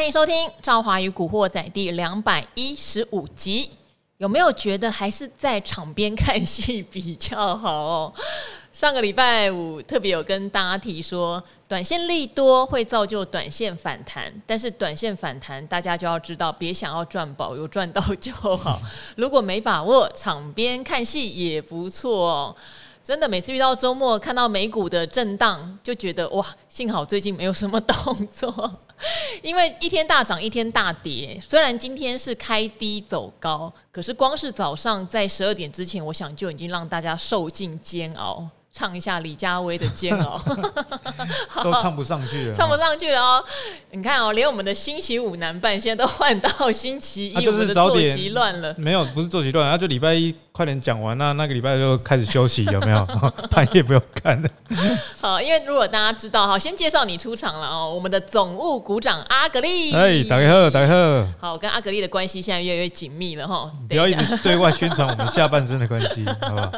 欢迎收听《赵华与古惑仔》第两百一十五集。有没有觉得还是在场边看戏比较好哦？上个礼拜五特别有跟大家提说，短线利多会造就短线反弹，但是短线反弹大家就要知道，别想要赚饱，有赚到就好。如果没把握，场边看戏也不错。真的，每次遇到周末看到美股的震荡，就觉得哇，幸好最近没有什么动作，因为一天大涨一天大跌。虽然今天是开低走高，可是光是早上在十二点之前，我想就已经让大家受尽煎熬。唱一下李佳薇的煎熬，都唱不上去了，唱不上去了哦！你看哦，连我们的星期五男伴现在都换到星期一，啊、就是早点作息乱了。没有，不是作息乱，啊就礼拜一快点讲完，那那个礼拜就开始休息，有没有？半夜不用看了。好，因为如果大家知道，哈，先介绍你出场了哦，我们的总务股长阿格力。哎，大家好，大家好。好，跟阿格力的关系现在越来越紧密了哈。不要一直对外宣传我们下半身的关系，好不好？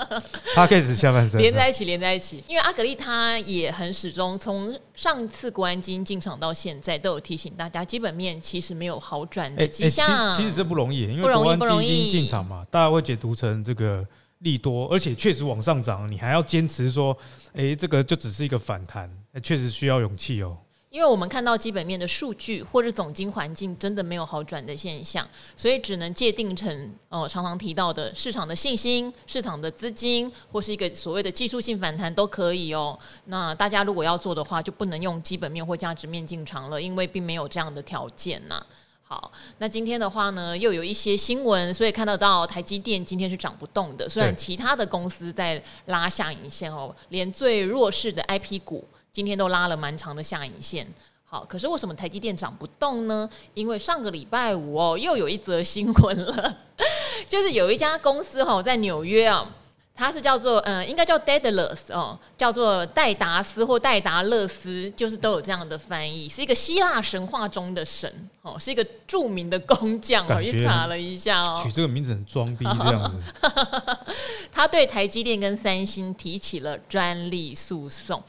他开始下半身连在一起。连在一起，因为阿格丽他也很始终，从上次国安基金进场到现在，都有提醒大家，基本面其实没有好转的迹象。欸欸。其实这不容易，因为国安基金进场嘛，大家会解读成这个利多，而且确实往上涨，你还要坚持说，哎、欸，这个就只是一个反弹，确实需要勇气哦。因为我们看到基本面的数据或者总经环境真的没有好转的现象，所以只能界定成哦、呃，常常提到的市场的信心、市场的资金或是一个所谓的技术性反弹都可以哦。那大家如果要做的话，就不能用基本面或价值面进场了，因为并没有这样的条件呐。好，那今天的话呢，又有一些新闻，所以看得到台积电今天是涨不动的，虽然其他的公司在拉下影线哦，连最弱势的 IP 股。今天都拉了蛮长的下影线，好，可是为什么台积电涨不动呢？因为上个礼拜五哦，又有一则新闻了，就是有一家公司哈，在纽约啊，它是叫做嗯，应该叫 Daedalus 哦，叫做戴达斯或戴达勒斯，就是都有这样的翻译，是一个希腊神话中的神哦，是一个著名的工匠。我去查了一下哦，取这个名字很装逼 这样子。他对台积电跟三星提起了专利诉讼。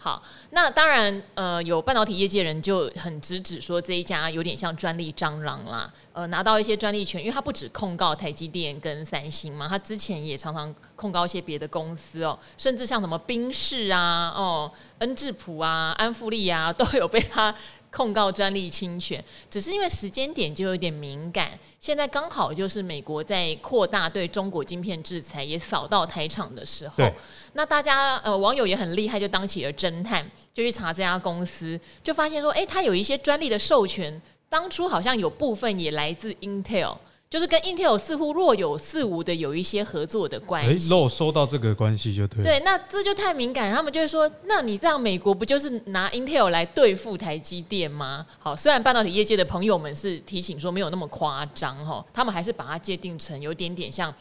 好，那当然，呃，有半导体业界人就很直指说这一家有点像专利蟑螂啦，呃，拿到一些专利权，因为他不止控告台积电跟三星嘛，他之前也常常控告一些别的公司哦，甚至像什么宾士啊、哦恩智浦啊、安富利啊，都有被他。控告专利侵权，只是因为时间点就有点敏感。现在刚好就是美国在扩大对中国晶片制裁，也扫到台厂的时候。那大家呃网友也很厉害，就当起了侦探，就去查这家公司，就发现说，哎，它有一些专利的授权，当初好像有部分也来自 Intel。就是跟 Intel 似乎若有似无的有一些合作的关系。哎，漏收到这个关系就对。对，那这就太敏感，他们就会说，那你这样美国不就是拿 Intel 来对付台积电吗？好，虽然半导体业界的朋友们是提醒说没有那么夸张哈，他们还是把它界定成有点点像，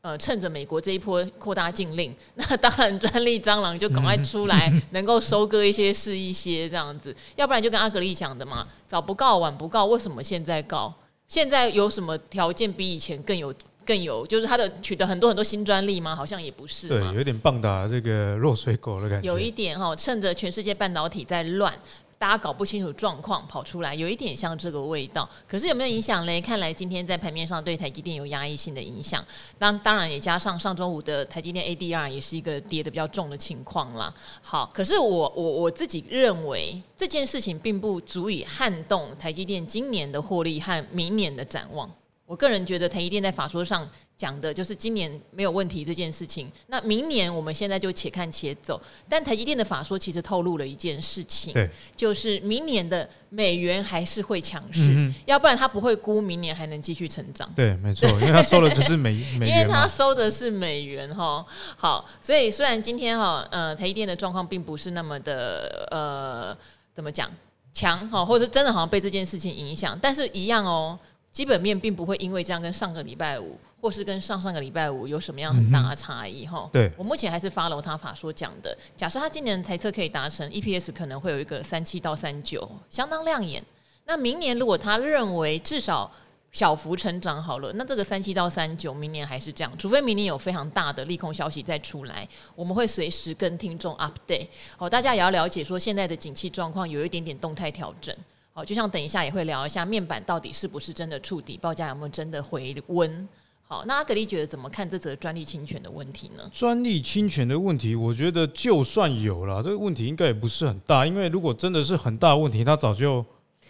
呃，趁着美国这一波扩大禁令，那当然专利蟑螂就赶快出来，能够收割一些是一些这样子，要不然就跟阿格力讲的嘛，早不告晚不告，为什么现在告？现在有什么条件比以前更有更有？就是它的取得很多很多新专利吗？好像也不是。对，有点棒打这个落水狗的感觉。有一点哈，趁着全世界半导体在乱。大家搞不清楚状况跑出来，有一点像这个味道。可是有没有影响嘞？看来今天在盘面上对台积电有压抑性的影响。当当然也加上上周五的台积电 ADR 也是一个跌的比较重的情况啦。好，可是我我我自己认为这件事情并不足以撼动台积电今年的获利和明年的展望。我个人觉得台积电在法说上讲的就是今年没有问题这件事情，那明年我们现在就且看且走。但台积电的法说其实透露了一件事情，对，就是明年的美元还是会强势，嗯、要不然他不会估明年还能继续成长。对，没错，因为他收的就是美 美元，因为他收的是美元哈。好，所以虽然今天哈呃台积电的状况并不是那么的呃怎么讲强哈，或者真的好像被这件事情影响，但是一样哦。基本面并不会因为这样跟上个礼拜五，或是跟上上个礼拜五有什么样很大的差异哈。对，我目前还是 follow 他法说讲的。假设他今年的猜测可以达成 EPS 可能会有一个三七到三九，相当亮眼。那明年如果他认为至少小幅成长好了，那这个三七到三九明年还是这样，除非明年有非常大的利空消息再出来，我们会随时跟听众 update。好，大家也要了解说现在的景气状况有一点点动态调整。好，就像等一下也会聊一下面板到底是不是真的触底，报价有没有真的回温。好，那阿格力觉得怎么看这则专利侵权的问题呢？专利侵权的问题，我觉得就算有了，这个问题应该也不是很大，因为如果真的是很大的问题，他早就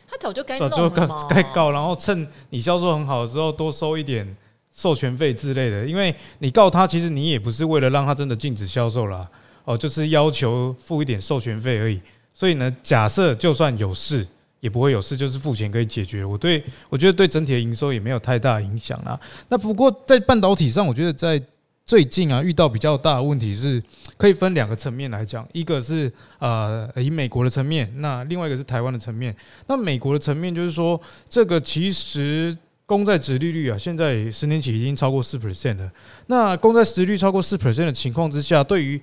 他早就该早就该该告，然后趁你销售很好的时候多收一点授权费之类的，因为你告他，其实你也不是为了让他真的禁止销售啦，哦，就是要求付一点授权费而已。所以呢，假设就算有事，也不会有事，就是付钱可以解决。我对我觉得对整体的营收也没有太大影响啦。那不过在半导体上，我觉得在最近啊遇到比较大的问题是，可以分两个层面来讲，一个是呃以美国的层面，那另外一个是台湾的层面。那美国的层面就是说，这个其实公债殖利率啊，现在十年期已经超过四 percent 了。那公债殖率超过四 percent 的情况之下，对于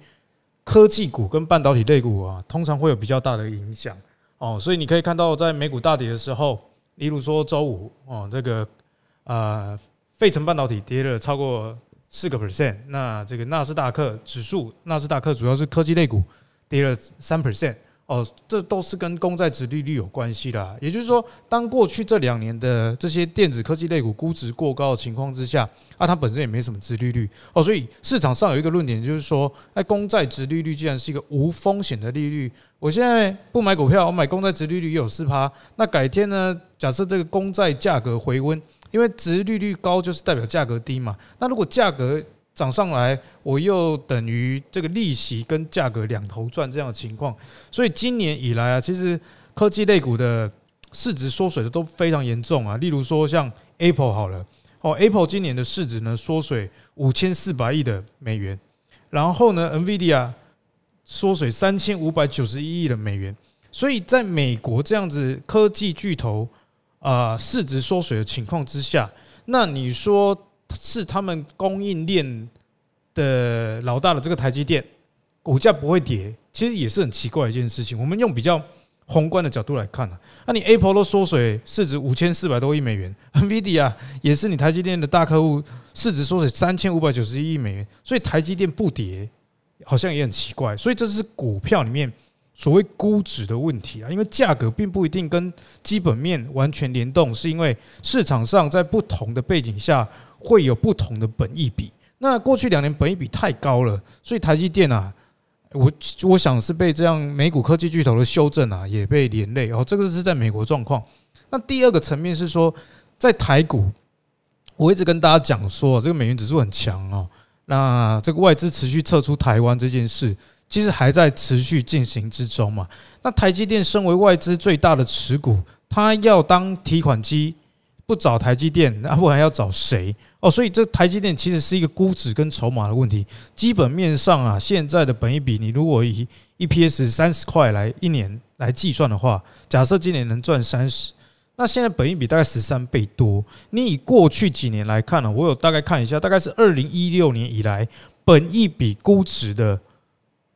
科技股跟半导体类股啊，通常会有比较大的影响哦，所以你可以看到，在美股大跌的时候，例如说周五哦，这个呃，费城半导体跌了超过四个 percent，那这个纳斯达克指数，纳斯达克主要是科技类股跌了三 percent。哦，这都是跟公债殖利率有关系的。也就是说，当过去这两年的这些电子科技类股估值过高的情况之下，啊，它本身也没什么殖利率哦，所以市场上有一个论点，就是说，哎，公债殖利率既然是一个无风险的利率，我现在不买股票，我买公债殖利率也有四趴，那改天呢，假设这个公债价格回温，因为殖利率高就是代表价格低嘛，那如果价格涨上来，我又等于这个利息跟价格两头赚这样的情况，所以今年以来啊，其实科技类股的市值缩水的都非常严重啊。例如说像 Apple 好了，哦，Apple 今年的市值呢缩水五千四百亿的美元，然后呢，NVIDIA 缩水三千五百九十一亿的美元。所以在美国这样子科技巨头啊市值缩水的情况之下，那你说？是他们供应链的老大的这个台积电，股价不会跌，其实也是很奇怪的一件事情。我们用比较宏观的角度来看啊，那你 Apple 都缩水，市值五千四百多亿美元，NVIDIA 也是你台积电的大客户，市值缩水三千五百九十一亿美元，所以台积电不跌，好像也很奇怪。所以这是股票里面所谓估值的问题啊，因为价格并不一定跟基本面完全联动，是因为市场上在不同的背景下。会有不同的本益比。那过去两年本益比太高了，所以台积电啊，我我想是被这样美股科技巨头的修正啊，也被连累哦。这个是在美国状况。那第二个层面是说，在台股，我一直跟大家讲说，这个美元指数很强哦。那这个外资持续撤出台湾这件事，其实还在持续进行之中嘛。那台积电身为外资最大的持股，它要当提款机。不找台积电，那不然要找谁？哦，所以这台积电其实是一个估值跟筹码的问题。基本面上啊，现在的本益比，你如果以 EPS 三十块来一年来计算的话，假设今年能赚三十，那现在本益比大概十三倍多。你以过去几年来看呢，我有大概看一下，大概是二零一六年以来本益比估值的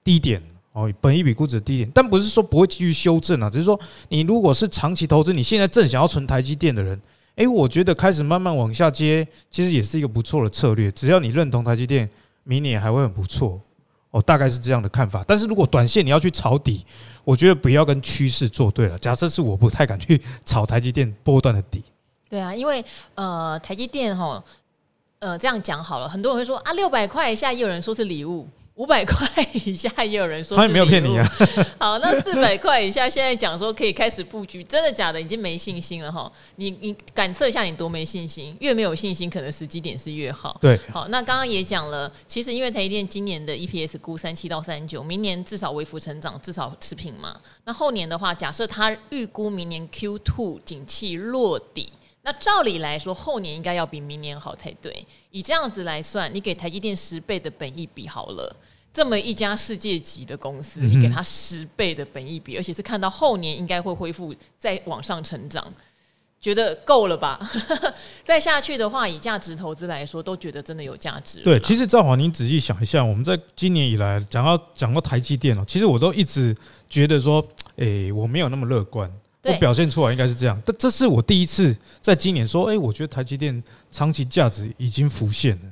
低点哦，本益比估值的低点，但不是说不会继续修正啊，只是说你如果是长期投资，你现在正想要存台积电的人。诶，我觉得开始慢慢往下接，其实也是一个不错的策略。只要你认同台积电，明年还会很不错。哦，大概是这样的看法。但是如果短线你要去抄底，我觉得不要跟趋势作对了。假设是我不太敢去炒台积电波段的底。对啊，因为呃，台积电哈，呃，这样讲好了，很多人会说啊，六百块以下也有人说是礼物。五百块以下也有人说，他也没有骗你啊。好，那四百块以下现在讲说可以开始布局，真的假的？已经没信心了哈。你你感测一下，你多没信心？越没有信心，可能时机点是越好。对，好，那刚刚也讲了，其实因为台积电今年的 EPS 估三七到三九，明年至少微幅成长，至少持平嘛。那后年的话，假设他预估明年 Q two 景气落底。那照理来说，后年应该要比明年好才对。以这样子来算，你给台积电十倍的本益比好了，这么一家世界级的公司，你给他十倍的本益比，而且是看到后年应该会恢复再往上成长，觉得够了吧？再下去的话，以价值投资来说，都觉得真的有价值。对，其实赵华，您仔细想一下，我们在今年以来讲到讲到台积电哦，其实我都一直觉得说，诶，我没有那么乐观。我表现出来应该是这样，但这是我第一次在今年说，哎，我觉得台积电长期价值已经浮现了。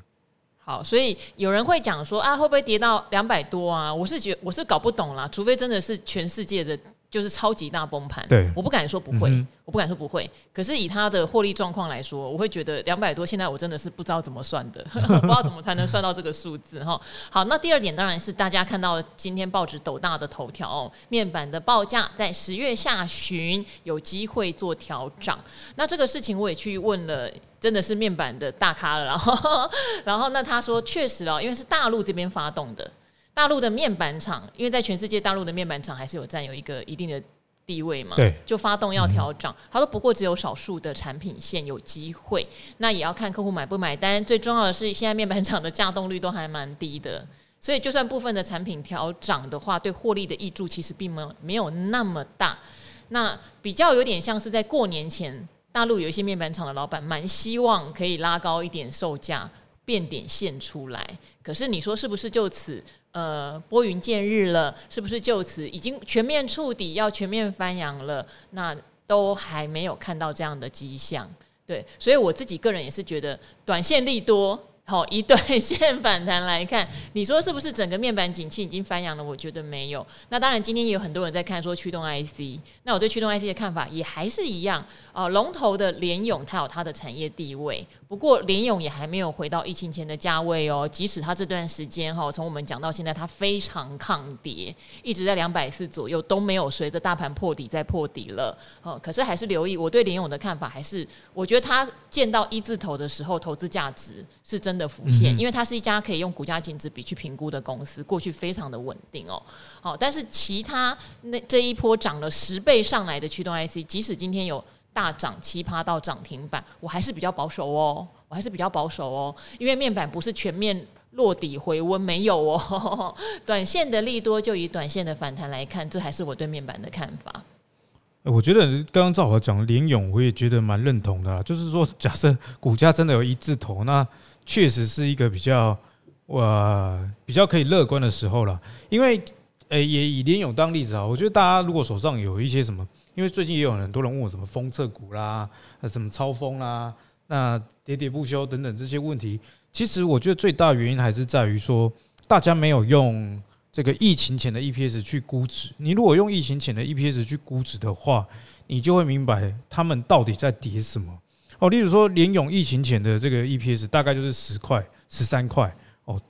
好，所以有人会讲说啊，会不会跌到两百多啊？我是觉我是搞不懂啦，除非真的是全世界的。就是超级大崩盘。对，我不敢说不会，嗯、我不敢说不会。可是以它的获利状况来说，我会觉得两百多，现在我真的是不知道怎么算的，不知道怎么才能算到这个数字哈。好，那第二点当然是大家看到今天报纸斗大的头条哦，面板的报价在十月下旬有机会做调整。那这个事情我也去问了。真的是面板的大咖了，然后，然后那他说确实哦，因为是大陆这边发动的，大陆的面板厂，因为在全世界大陆的面板厂还是有占有一个一定的地位嘛，对，就发动要调涨。他说不过只有少数的产品线有机会，那也要看客户买不买单。最重要的是，现在面板厂的价动率都还蛮低的，所以就算部分的产品调涨的话，对获利的挹注其实并没有没有那么大。那比较有点像是在过年前。大陆有一些面板厂的老板蛮希望可以拉高一点售价，变点线出来。可是你说是不是就此呃拨云见日了？是不是就此已经全面触底，要全面翻扬了？那都还没有看到这样的迹象。对，所以我自己个人也是觉得短线利多。好，以短线反弹来看，你说是不是整个面板景气已经翻扬了？我觉得没有。那当然，今天也有很多人在看说驱动 IC。那我对驱动 IC 的看法也还是一样。哦，龙头的联咏它有它的产业地位，不过联咏也还没有回到疫情前的价位哦。即使它这段时间哈，从我们讲到现在，它非常抗跌，一直在两百四左右都没有随着大盘破底再破底了。哦，可是还是留意我对联咏的看法，还是我觉得它见到一字头的时候，投资价值是真的浮现，因为它是一家可以用股价净值比去评估的公司，过去非常的稳定哦。好，但是其他那这一波涨了十倍上来的驱动 IC，即使今天有大涨七趴到涨停板，我还是比较保守哦，我还是比较保守哦，因为面板不是全面落底回温，没有哦。短线的利多就以短线的反弹来看，这还是我对面板的看法。我觉得刚刚赵华讲的联咏，我也觉得蛮认同的啊。就是说，假设股价真的有一字头，那确实是一个比较哇比较可以乐观的时候了。因为诶，也以联勇当例子啊，我觉得大家如果手上有一些什么，因为最近也有很多人问我什么封测股啦，什么超风啦，那喋喋不休等等这些问题，其实我觉得最大原因还是在于说，大家没有用。这个疫情前的 EPS 去估值，你如果用疫情前的 EPS 去估值的话，你就会明白他们到底在跌什么。哦，例如说联咏疫情前的这个 EPS 大概就是十块、十三块哦，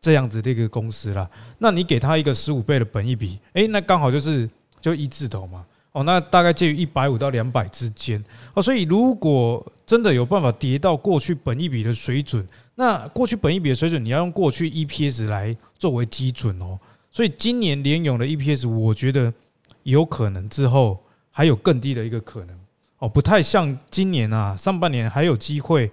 这样子的一个公司啦。那你给他一个十五倍的本益比，诶，那刚好就是就一字头嘛。哦，那大概介于一百五到两百之间。哦，所以如果真的有办法跌到过去本益比的水准，那过去本益比的水准，你要用过去 EPS 来作为基准哦。所以今年联咏的 EPS，我觉得有可能之后还有更低的一个可能哦，不太像今年啊，上半年还有机会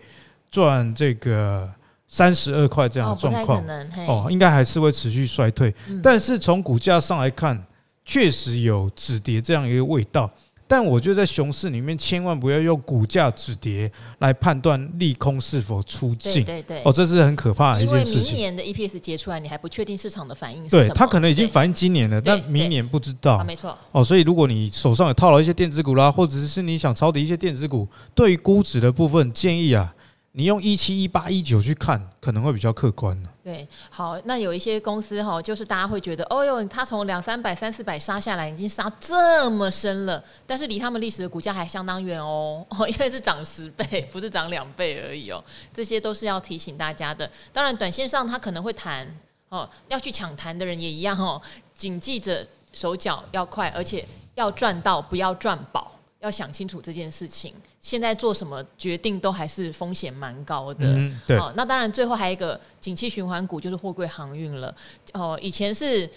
赚这个三十二块这样的状况哦，应该还是会持续衰退。但是从股价上来看，确实有止跌这样一个味道。但我觉得在熊市里面，千万不要用股价止跌来判断利空是否出尽。对对对，哦，这是很可怕的一件事情。因为明年的 EPS 结出来，你还不确定市场的反应是什么。对，它可能已经反映今年了，但明年不知道。没错。哦，所以如果你手上有套牢一些电子股啦，或者是你想抄底一些电子股，对于估值的部分建议啊。你用一七一八一九去看，可能会比较客观。对，好，那有一些公司哈，就是大家会觉得，哦哟，它从两三百、三四百杀下来，已经杀这么深了，但是离他们历史的股价还相当远哦，因为是涨十倍，不是涨两倍而已哦。这些都是要提醒大家的。当然，短线上它可能会弹哦，要去抢弹的人也一样哦，谨记着手脚要快，而且要赚到，不要赚饱。要想清楚这件事情，现在做什么决定都还是风险蛮高的。嗯，对。哦，那当然，最后还有一个景气循环股就是货柜航运了。哦，以前是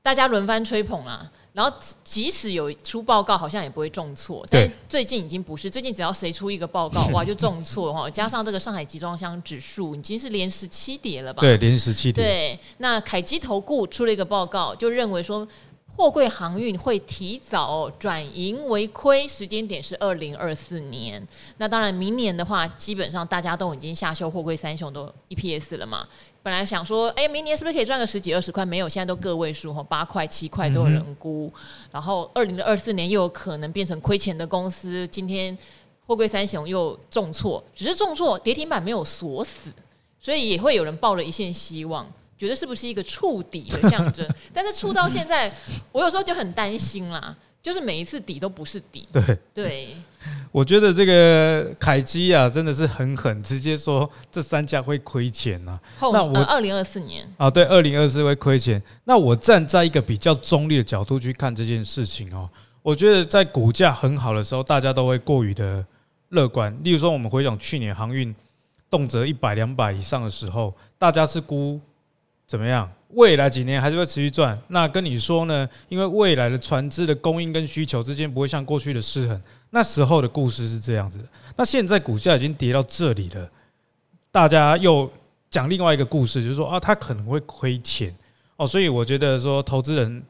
大家轮番吹捧啊，然后即使有出报告，好像也不会重挫。但最近已经不是，最近只要谁出一个报告，哇，就重挫哈。加上这个上海集装箱指数已经是连十七跌了吧？对，连十七跌。对，那凯基投顾出了一个报告，就认为说。货柜航运会提早转盈为亏，时间点是二零二四年。那当然，明年的话，基本上大家都已经下修货柜三雄都 EPS 了嘛。本来想说，哎，明年是不是可以赚个十几二十块？没有，现在都个位数哈，八块七块都有人估。然后二零二四年又有可能变成亏钱的公司。今天货柜三雄又重挫，只是重挫，跌停板没有锁死，所以也会有人抱了一线希望。觉得是不是一个触底的象征？但是触到现在，我有时候就很担心啦。就是每一次底都不是底。对对，我觉得这个凯基啊，真的是很狠，直接说这三家会亏钱呐、啊。那我二零二四年啊，对，二零二四会亏钱。那我站在一个比较中立的角度去看这件事情哦，我觉得在股价很好的时候，大家都会过于的乐观。例如说，我们回想去年航运动辄一百两百以上的时候，大家是估怎么样？未来几年还是会持续赚，那跟你说呢？因为未来的船只的供应跟需求之间不会像过去的失衡。那时候的故事是这样子的。那现在股价已经跌到这里了，大家又讲另外一个故事，就是说啊，他可能会亏钱哦。所以我觉得说，投资人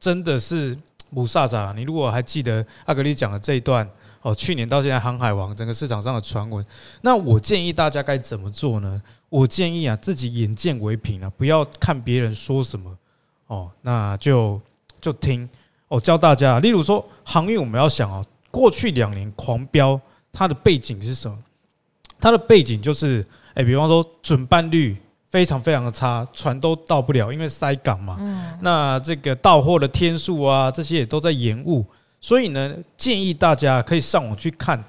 真的是 不傻子。你如果还记得阿格力讲的这一段哦，去年到现在航海王整个市场上的传闻，那我建议大家该怎么做呢？我建议啊，自己眼见为凭啊，不要看别人说什么哦，那就就听哦。教大家，例如说航运，我们要想哦，过去两年狂飙，它的背景是什么？它的背景就是，哎，比方说准班率非常非常的差，船都到不了，因为塞港嘛。嗯。那这个到货的天数啊，这些也都在延误，所以呢，建议大家可以上网去看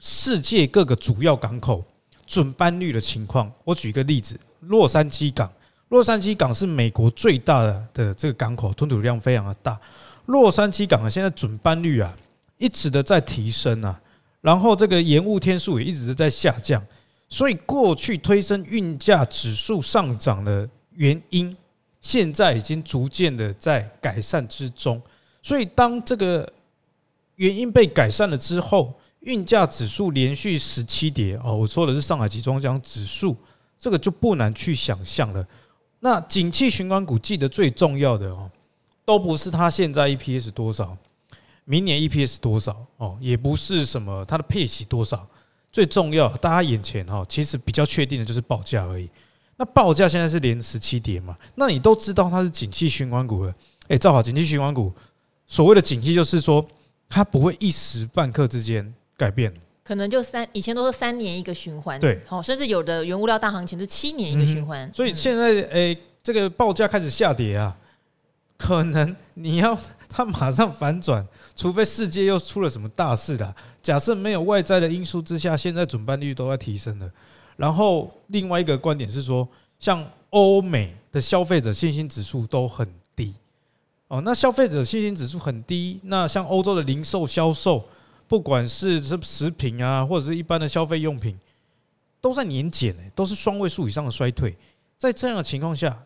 世界各个主要港口。准班率的情况，我举一个例子，洛杉矶港。洛杉矶港是美国最大的的这个港口，吞吐量非常的大。洛杉矶港啊，现在准班率啊，一直的在提升啊，然后这个延误天数也一直的在下降。所以过去推升运价指数上涨的原因，现在已经逐渐的在改善之中。所以当这个原因被改善了之后，运价指数连续十七跌哦，我说的是上海集装箱指数，这个就不难去想象了。那景气循环股记得最重要的哦，都不是它现在 EPS 多少，明年 EPS 多少哦，也不是什么它的配息多少，最重要大家眼前哈，其实比较确定的就是报价而已。那报价现在是连十七跌嘛，那你都知道它是景气循环股了。哎，造好景气循环股，所谓的景气就是说它不会一时半刻之间。改变可能就三，以前都是三年一个循环，对，好，甚至有的原物料大行情是七年一个循环，所以现在诶，这个报价开始下跌啊，可能你要它马上反转，除非世界又出了什么大事的。假设没有外在的因素之下，现在准班率都在提升了。然后另外一个观点是说，像欧美的消费者信心指数都很低哦，那消费者信心指数很低，那像欧洲的零售销售。不管是是食品啊，或者是一般的消费用品，都在年减，都是双位数以上的衰退。在这样的情况下，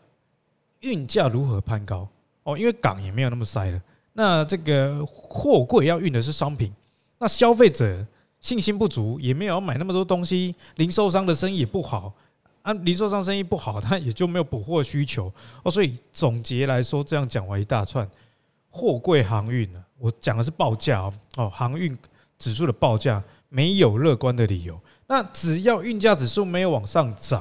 运价如何攀高？哦，因为港也没有那么塞了。那这个货柜要运的是商品，那消费者信心不足，也没有买那么多东西。零售商的生意也不好，啊，零售商生意不好，他也就没有补货需求。哦，所以总结来说，这样讲完一大串，货柜航运呢，我讲的是报价哦，哦，航运。指数的报价没有乐观的理由，那只要运价指数没有往上涨，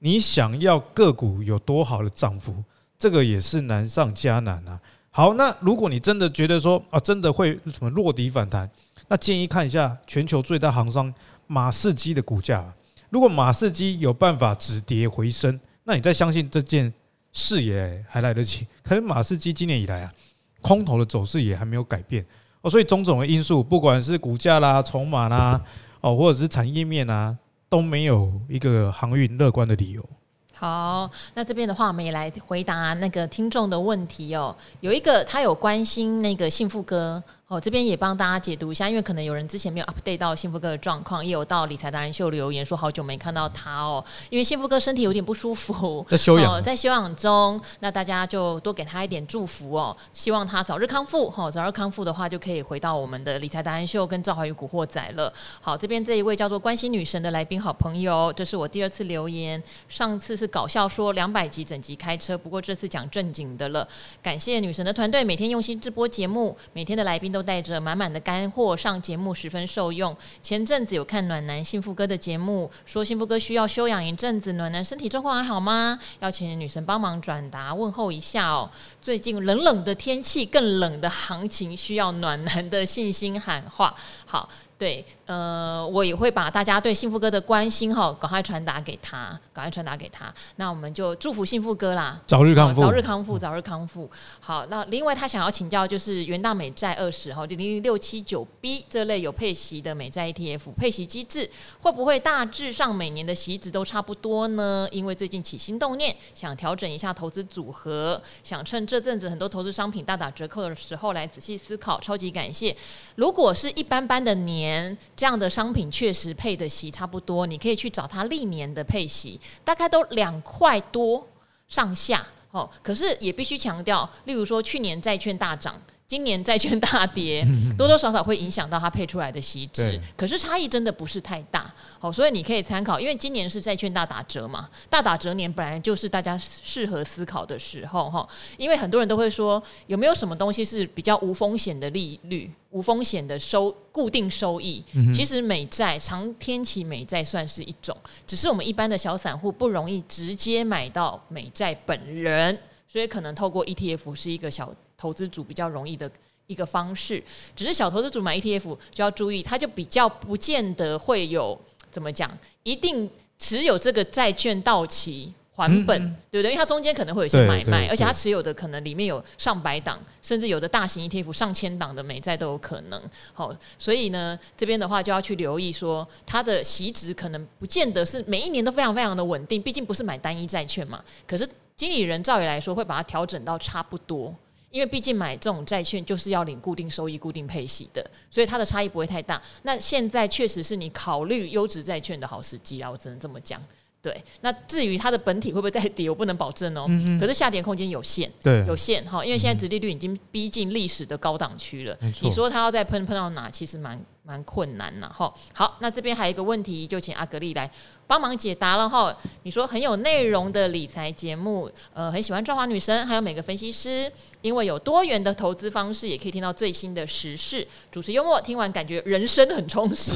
你想要个股有多好的涨幅，这个也是难上加难啊。好，那如果你真的觉得说啊，真的会什么落底反弹，那建议看一下全球最大航商马士基的股价。如果马士基有办法止跌回升，那你再相信这件事也还来得及。可是马士基今年以来啊，空头的走势也还没有改变。哦，所以种种的因素，不管是股价啦、筹码啦，哦，或者是产业面啊，都没有一个航运乐观的理由。好，那这边的话，我们也来回答那个听众的问题哦。有一个他有关心那个幸福哥。我这边也帮大家解读一下，因为可能有人之前没有 update 到幸福哥的状况，也有到理财达人秀留言说好久没看到他哦，因为幸福哥身体有点不舒服，在休养，在休养中，那大家就多给他一点祝福哦，希望他早日康复哈，早日康复的话就可以回到我们的理财达人秀跟赵怀宇古惑仔了。好，这边这一位叫做关心女神的来宾好朋友，这是我第二次留言，上次是搞笑说两百集整集开车，不过这次讲正经的了，感谢女神的团队每天用心直播节目，每天的来宾都带着满满的干货上节目，十分受用。前阵子有看暖男幸福哥的节目，说幸福哥需要休养一阵子，暖男身体状况还好吗？要请女神帮忙转达问候一下哦。最近冷冷的天气，更冷的行情，需要暖男的信心喊话。好，对，呃，我也会把大家对幸福哥的关心哈，赶快传达给他，赶快传达给他。那我们就祝福幸福哥啦，早日康复，早日康复，早日康复。好，那另外他想要请教，就是元大美债二十哈零零六七九 B 这类有配息的美债 ETF 配息机制，会不会大致上每年的息值都差不多呢？因为最近起心动念，想调整一下投资组合，想趁这阵子很多投资商品大打折扣的时候来仔细思考。超级感谢。如果是一般般的年。年这样的商品确实配的息差不多，你可以去找它历年的配息，大概都两块多上下哦。可是也必须强调，例如说去年债券大涨。今年债券大跌，多多少少会影响到它配出来的息值，可是差异真的不是太大，好，所以你可以参考，因为今年是债券大打折嘛，大打折年本来就是大家适合思考的时候哈，因为很多人都会说，有没有什么东西是比较无风险的利率、无风险的收固定收益？其实美债长天期美债算是一种，只是我们一般的小散户不容易直接买到美债本人，所以可能透过 ETF 是一个小。投资组比较容易的一个方式，只是小投资组买 ETF 就要注意，它就比较不见得会有怎么讲，一定持有这个债券到期还本，对不对？因为它中间可能会有一些买卖，而且它持有的可能里面有上百档，甚至有的大型 ETF 上千档的美债都有可能。好，所以呢，这边的话就要去留意说，它的息值可能不见得是每一年都非常非常的稳定，毕竟不是买单一债券嘛。可是经理人照理来说会把它调整到差不多。因为毕竟买这种债券就是要领固定收益、固定配息的，所以它的差异不会太大。那现在确实是你考虑优质债券的好时机啊，我只能这么讲。对，那至于它的本体会不会再跌，我不能保证哦。嗯、可是下跌空间有限，对，有限哈，因为现在殖利率已经逼近历史的高档区了。你说它要再喷喷到哪，其实蛮蛮困难呐。哈，好，那这边还有一个问题，就请阿格丽来。帮忙解答了哈，你说很有内容的理财节目，呃，很喜欢赵华女神，还有每个分析师，因为有多元的投资方式，也可以听到最新的时事，主持幽默，听完感觉人生很充实。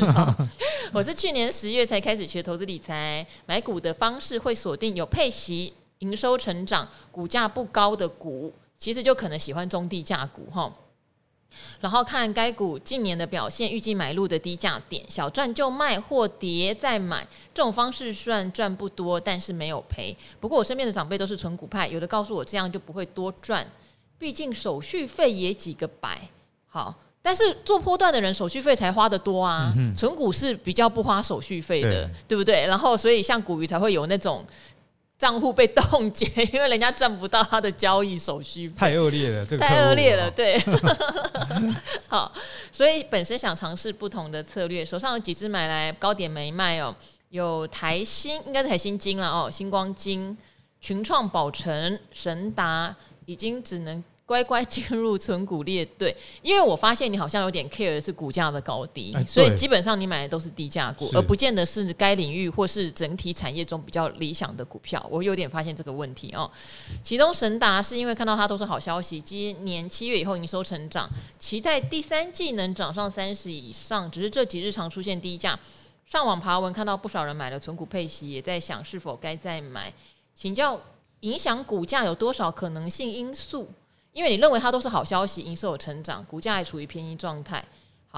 我是去年十月才开始学投资理财，买股的方式会锁定有配息、营收成长、股价不高的股，其实就可能喜欢中低价股哈。然后看该股近年的表现，预计买入的低价点，小赚就卖或跌再买，这种方式虽然赚不多，但是没有赔。不过我身边的长辈都是存股派，有的告诉我这样就不会多赚，毕竟手续费也几个百。好，但是做波段的人手续费才花得多啊，存股是比较不花手续费的，对，对不对？然后所以像股鱼才会有那种。账户被冻结，因为人家赚不到他的交易手续费，太恶劣了，这个太恶劣了，对。好，所以本身想尝试不同的策略，手上有几只买来高点没卖哦，有台新，应该是台新金了哦，星光金、群创、宝城、神达，已经只能。乖乖进入存股列队，因为我发现你好像有点 care 的是股价的高低，欸、所以基本上你买的都是低价股，而不见得是该领域或是整体产业中比较理想的股票。我有点发现这个问题哦。其中神达是因为看到它都是好消息，今年七月以后营收成长，期待第三季能涨上三十以上，只是这几日常出现低价。上网爬文看到不少人买了存股配息，也在想是否该再买。请教影响股价有多少可能性因素？因为你认为它都是好消息，营收有成长，股价还处于偏移状态。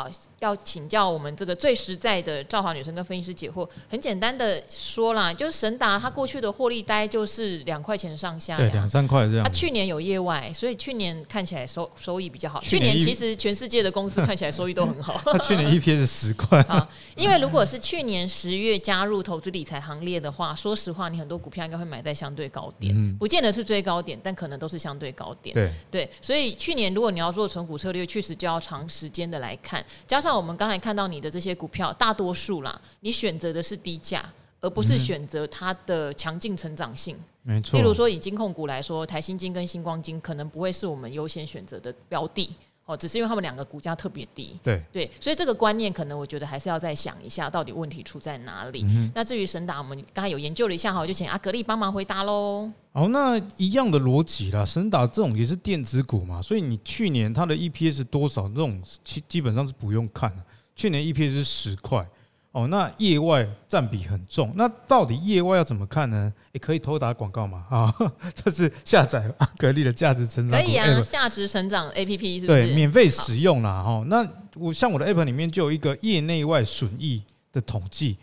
好，要请教我们这个最实在的赵华女生跟分析师解惑。很简单的说啦，就是神达它过去的获利大概就是两块钱上下，对，两三块这样。它去年有业外，所以去年看起来收收益比较好。去年，其实全世界的公司看起来收益都很好。它去年 EPS 是十块。啊，因为如果是去年十月加入投资理财行列的话，说实话，你很多股票应该会买在相对高点，嗯、不见得是最高点，但可能都是相对高点。对对，所以去年如果你要做存股策略，确实就要长时间的来看。加上我们刚才看到你的这些股票，大多数啦，你选择的是低价，而不是选择它的强劲成长性。没错。例如说，以金控股来说，台新金跟星光金可能不会是我们优先选择的标的哦，只是因为他们两个股价特别低。对对，所以这个观念可能我觉得还是要再想一下，到底问题出在哪里。嗯、那至于神达，我们刚才有研究了一下哈，我就请阿格力帮忙回答喽。好，那一样的逻辑啦，神达这种也是电子股嘛，所以你去年它的 EPS 多少，这种基基本上是不用看的。去年 EPS 是十块哦，那业外占比很重，那到底业外要怎么看呢？也可以偷打广告嘛啊，就是下载阿格力的价值成长，可以啊，价值成长 APP 是不是？对，免费使用啦哈。那我像我的 app 里面就有一个业内外损益的统计，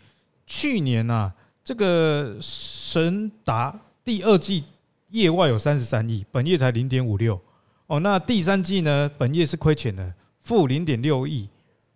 去年啊，这个神达第二季业外有三十三亿，本业才零点五六哦。那第三季呢，本业是亏钱的，负零点六亿，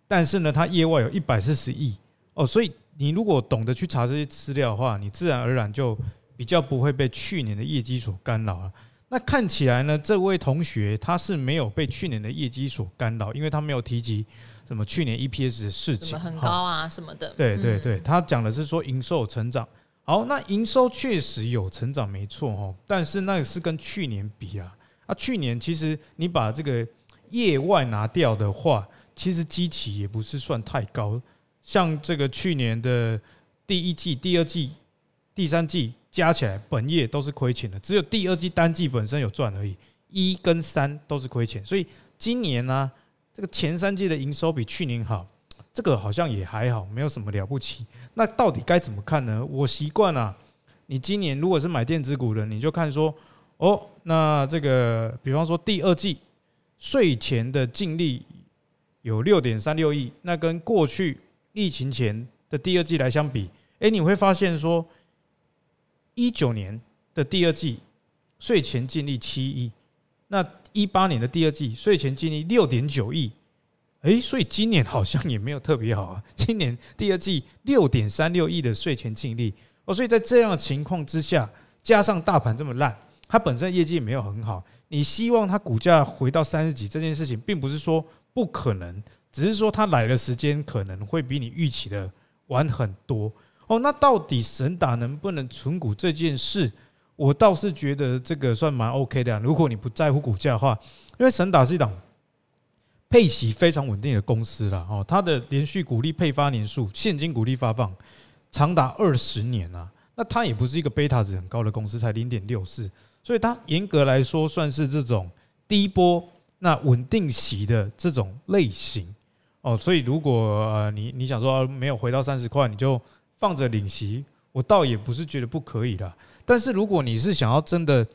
但是呢，它业外有一百四十亿哦。所以你如果懂得去查这些资料的话，你自然而然就比较不会被去年的业绩所干扰了。那看起来呢，这位同学他是没有被去年的业绩所干扰，因为他没有提及什么去年 EPS 的事情，很高啊什么的。对对对，他讲的是说营收成长。好，那营收确实有成长，没错哦。但是那个是跟去年比啊，啊，去年其实你把这个业外拿掉的话，其实基期也不是算太高。像这个去年的第一季、第二季、第三季。加起来本业都是亏钱的，只有第二季单季本身有赚而已，一跟三都是亏钱，所以今年呢，这个前三季的营收比去年好，这个好像也还好，没有什么了不起。那到底该怎么看呢？我习惯啊，你今年如果是买电子股的，你就看说，哦，那这个比方说第二季税前的净利有六点三六亿，那跟过去疫情前的第二季来相比，诶，你会发现说。一九年的第二季税前净利七亿，那一八年的第二季税前净利六点九亿，诶，所以今年好像也没有特别好啊。今年第二季六点三六亿的税前净利哦，所以在这样的情况之下，加上大盘这么烂，它本身业绩也没有很好，你希望它股价回到三十几这件事情，并不是说不可能，只是说它来的时间可能会比你预期的晚很多。哦，那到底神达能不能存股这件事，我倒是觉得这个算蛮 OK 的。如果你不在乎股价的话，因为神达是一档配息非常稳定的公司了。哦，它的连续股利配发年数，现金股利发放长达二十年啊。那它也不是一个贝塔值很高的公司，才零点六四，所以它严格来说算是这种低波那稳定息的这种类型。哦，所以如果呃你你想说没有回到三十块，你就放着领息，我倒也不是觉得不可以啦。但是如果你是想要真的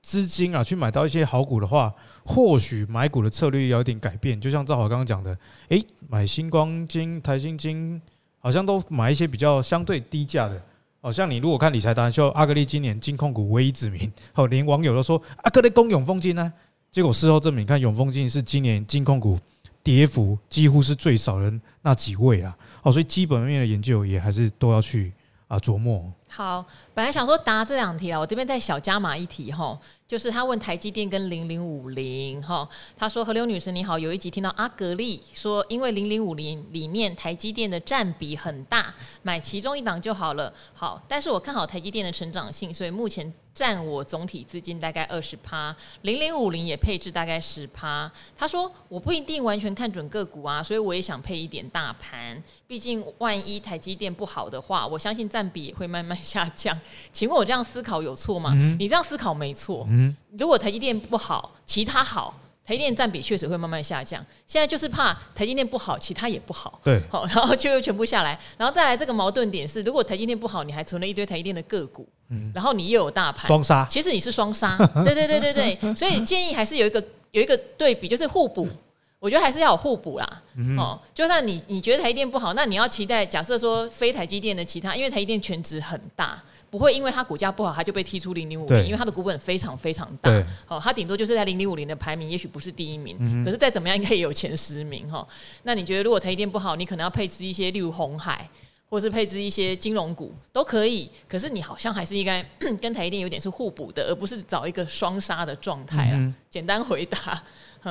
资金啊去买到一些好股的话，或许买股的策略要有点改变。就像赵豪刚刚讲的，诶，买新光金、台新金，好像都买一些比较相对低价的。好像你如果看理财达人秀，阿格力今年金控股唯一指名，哦，连网友都说阿格力攻永丰金呢。结果事后证明，看永丰金是今年金控股。跌幅几乎是最少的那几位啦，哦，所以基本面的研究也还是都要去啊琢磨。好，本来想说答这两题啊，我这边再小加码一题哈，就是他问台积电跟零零五零哈，他说河流女神你好，有一集听到阿格力说，因为零零五零里面台积电的占比很大，买其中一档就好了。好，但是我看好台积电的成长性，所以目前。占我总体资金大概二十趴，零零五零也配置大概十趴。他说我不一定完全看准个股啊，所以我也想配一点大盘。毕竟万一台积电不好的话，我相信占比会慢慢下降。请问我这样思考有错吗？嗯、你这样思考没错。嗯，如果台积电不好，其他好。台积电占比确实会慢慢下降，现在就是怕台积电不好，其他也不好。对，好，然后就又全部下来，然后再来这个矛盾点是，如果台积电不好，你还存了一堆台积电的个股，嗯，然后你又有大盘双杀，其实你是双杀。对对对对对，所以建议还是有一个有一个对比，就是互补。我觉得还是要有互补啦。哦，就算你你觉得台积电不好，那你要期待假设说非台积电的其他，因为台积电全值很大。不会因为它股价不好，它就被踢出零零五零，因为它的股本非常非常大。哦，它顶多就是在零零五零的排名，也许不是第一名，可是再怎么样应该也有前十名哈。那你觉得如果台积电不好，你可能要配置一些，例如红海，或是配置一些金融股都可以。可是你好像还是应该 跟台积电有点是互补的，而不是找一个双杀的状态啊。简单回答。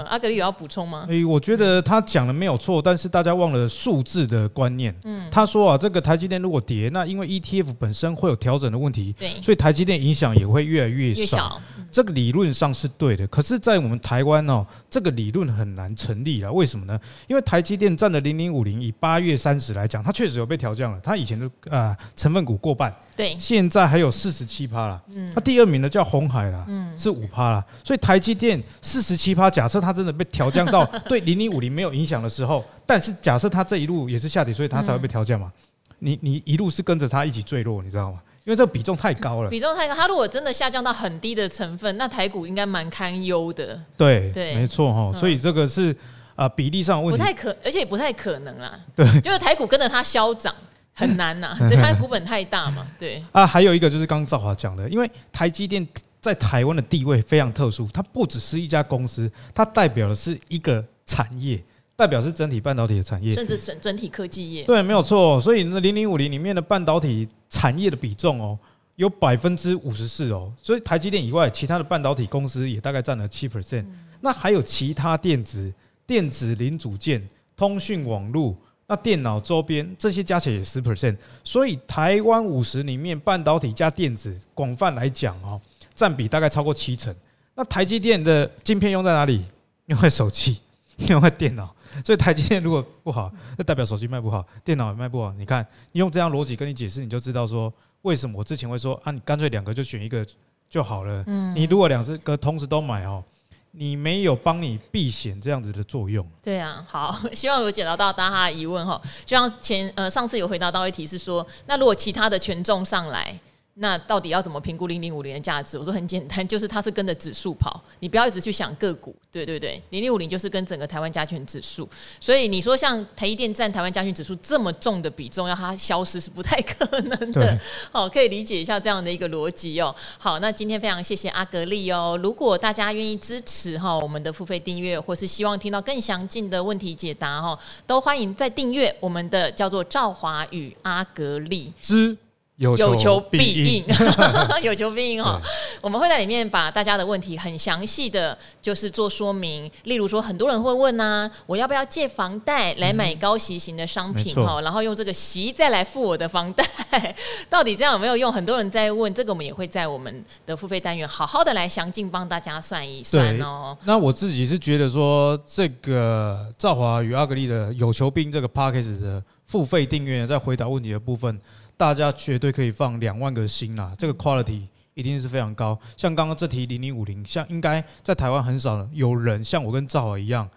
阿格里有要补充吗？诶，我觉得他讲的没有错，但是大家忘了数字的观念。嗯，他说啊，这个台积电如果跌，那因为 ETF 本身会有调整的问题，对，所以台积电影响也会越来越少。越小嗯、这个理论上是对的，可是，在我们台湾哦，这个理论很难成立了。为什么呢？因为台积电占的零零五零，以八月三十来讲，它确实有被调降了。它以前的啊成分股过半，对，现在还有四十七趴了。嗯，它第二名的叫红海了，嗯，是五趴了。所以台积电四十七趴，假设。它真的被调降到 对零零五零没有影响的时候，但是假设它这一路也是下跌，所以它才会被调降嘛。你你一路是跟着它一起坠落，你知道吗？因为这个比重太高了，比重太高。它如果真的下降到很低的成分，那台股应该蛮堪忧的。对对，没错哈。所以这个是啊、呃、比例上问题，不太可，而且也不太可能啦。对，就是台股跟着它消涨很难呐、啊，对，它股本太大嘛。对啊，还有一个就是刚刚兆华讲的，因为台积电在台湾的地位非常特殊，它不只是一家公司，它代表的是一个产业，代表是整体半导体的产业，甚至整整体科技业。对，没有错。所以那零零五零里面的半导体产业的比重哦。有百分之五十四哦，所以台积电以外，其他的半导体公司也大概占了七 percent。那还有其他电子、电子零组件、通讯网络、那电脑周边这些加起来也十 percent。所以台湾五十里面，半导体加电子，广泛来讲哦，占比大概超过七成。那台积电的晶片用在哪里？用在手机，用在电脑。所以台积电如果不好，那代表手机卖不好，电脑也卖不好。你看，用这样逻辑跟你解释，你就知道说。为什么我之前会说啊？你干脆两个就选一个就好了。嗯，你如果两个同时都买哦，你没有帮你避险这样子的作用。对啊，好，希望有解答到大家的疑问哈。就像前呃上次有回答到一题是说，那如果其他的权重上来。那到底要怎么评估零零五零的价值？我说很简单，就是它是跟着指数跑，你不要一直去想个股，对对对，零零五零就是跟整个台湾加权指数，所以你说像台积电占台湾加权指数这么重的比重，要它消失是不太可能的。好，可以理解一下这样的一个逻辑哦。好，那今天非常谢谢阿格力哦。如果大家愿意支持哈我们的付费订阅，或是希望听到更详尽的问题解答哈，都欢迎再订阅我们的叫做赵华与阿格力之。有求必应，有求必应哈！我们会在里面把大家的问题很详细的就是做说明。例如说，很多人会问啊，我要不要借房贷来买高息型的商品哈？然后用这个息再来付我的房贷，到底这样有没有用？很多人在问，这个我们也会在我们的付费单元好好的来详尽帮大家算一算哦。那我自己是觉得说，这个赵华与阿格力的有求必应这个 Podcast 的付费订阅，在回答问题的部分。大家绝对可以放两万个心啦，这个 quality 一定是非常高。像刚刚这题零零五零，像应该在台湾很少有人像我跟兆华一样，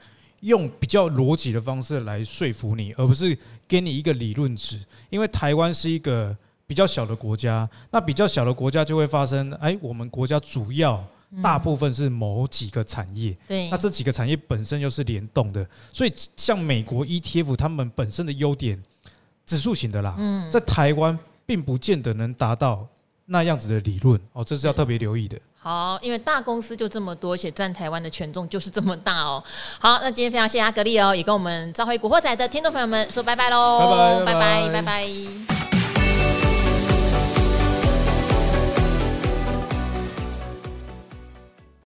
用比较逻辑的方式来说服你，而不是给你一个理论值。因为台湾是一个比较小的国家，那比较小的国家就会发生，哎，我们国家主要大部分是某几个产业，对，那这几个产业本身又是联动的，所以像美国 ETF，他们本身的优点。指数型的啦，在台湾并不见得能达到那样子的理论哦，这是要特别留意的。好，因为大公司就这么多，而且占台湾的权重就是这么大哦。好，那今天非常谢谢阿格力哦，也跟我们召回古惑仔的听众朋友们说拜拜喽，拜拜拜拜拜拜。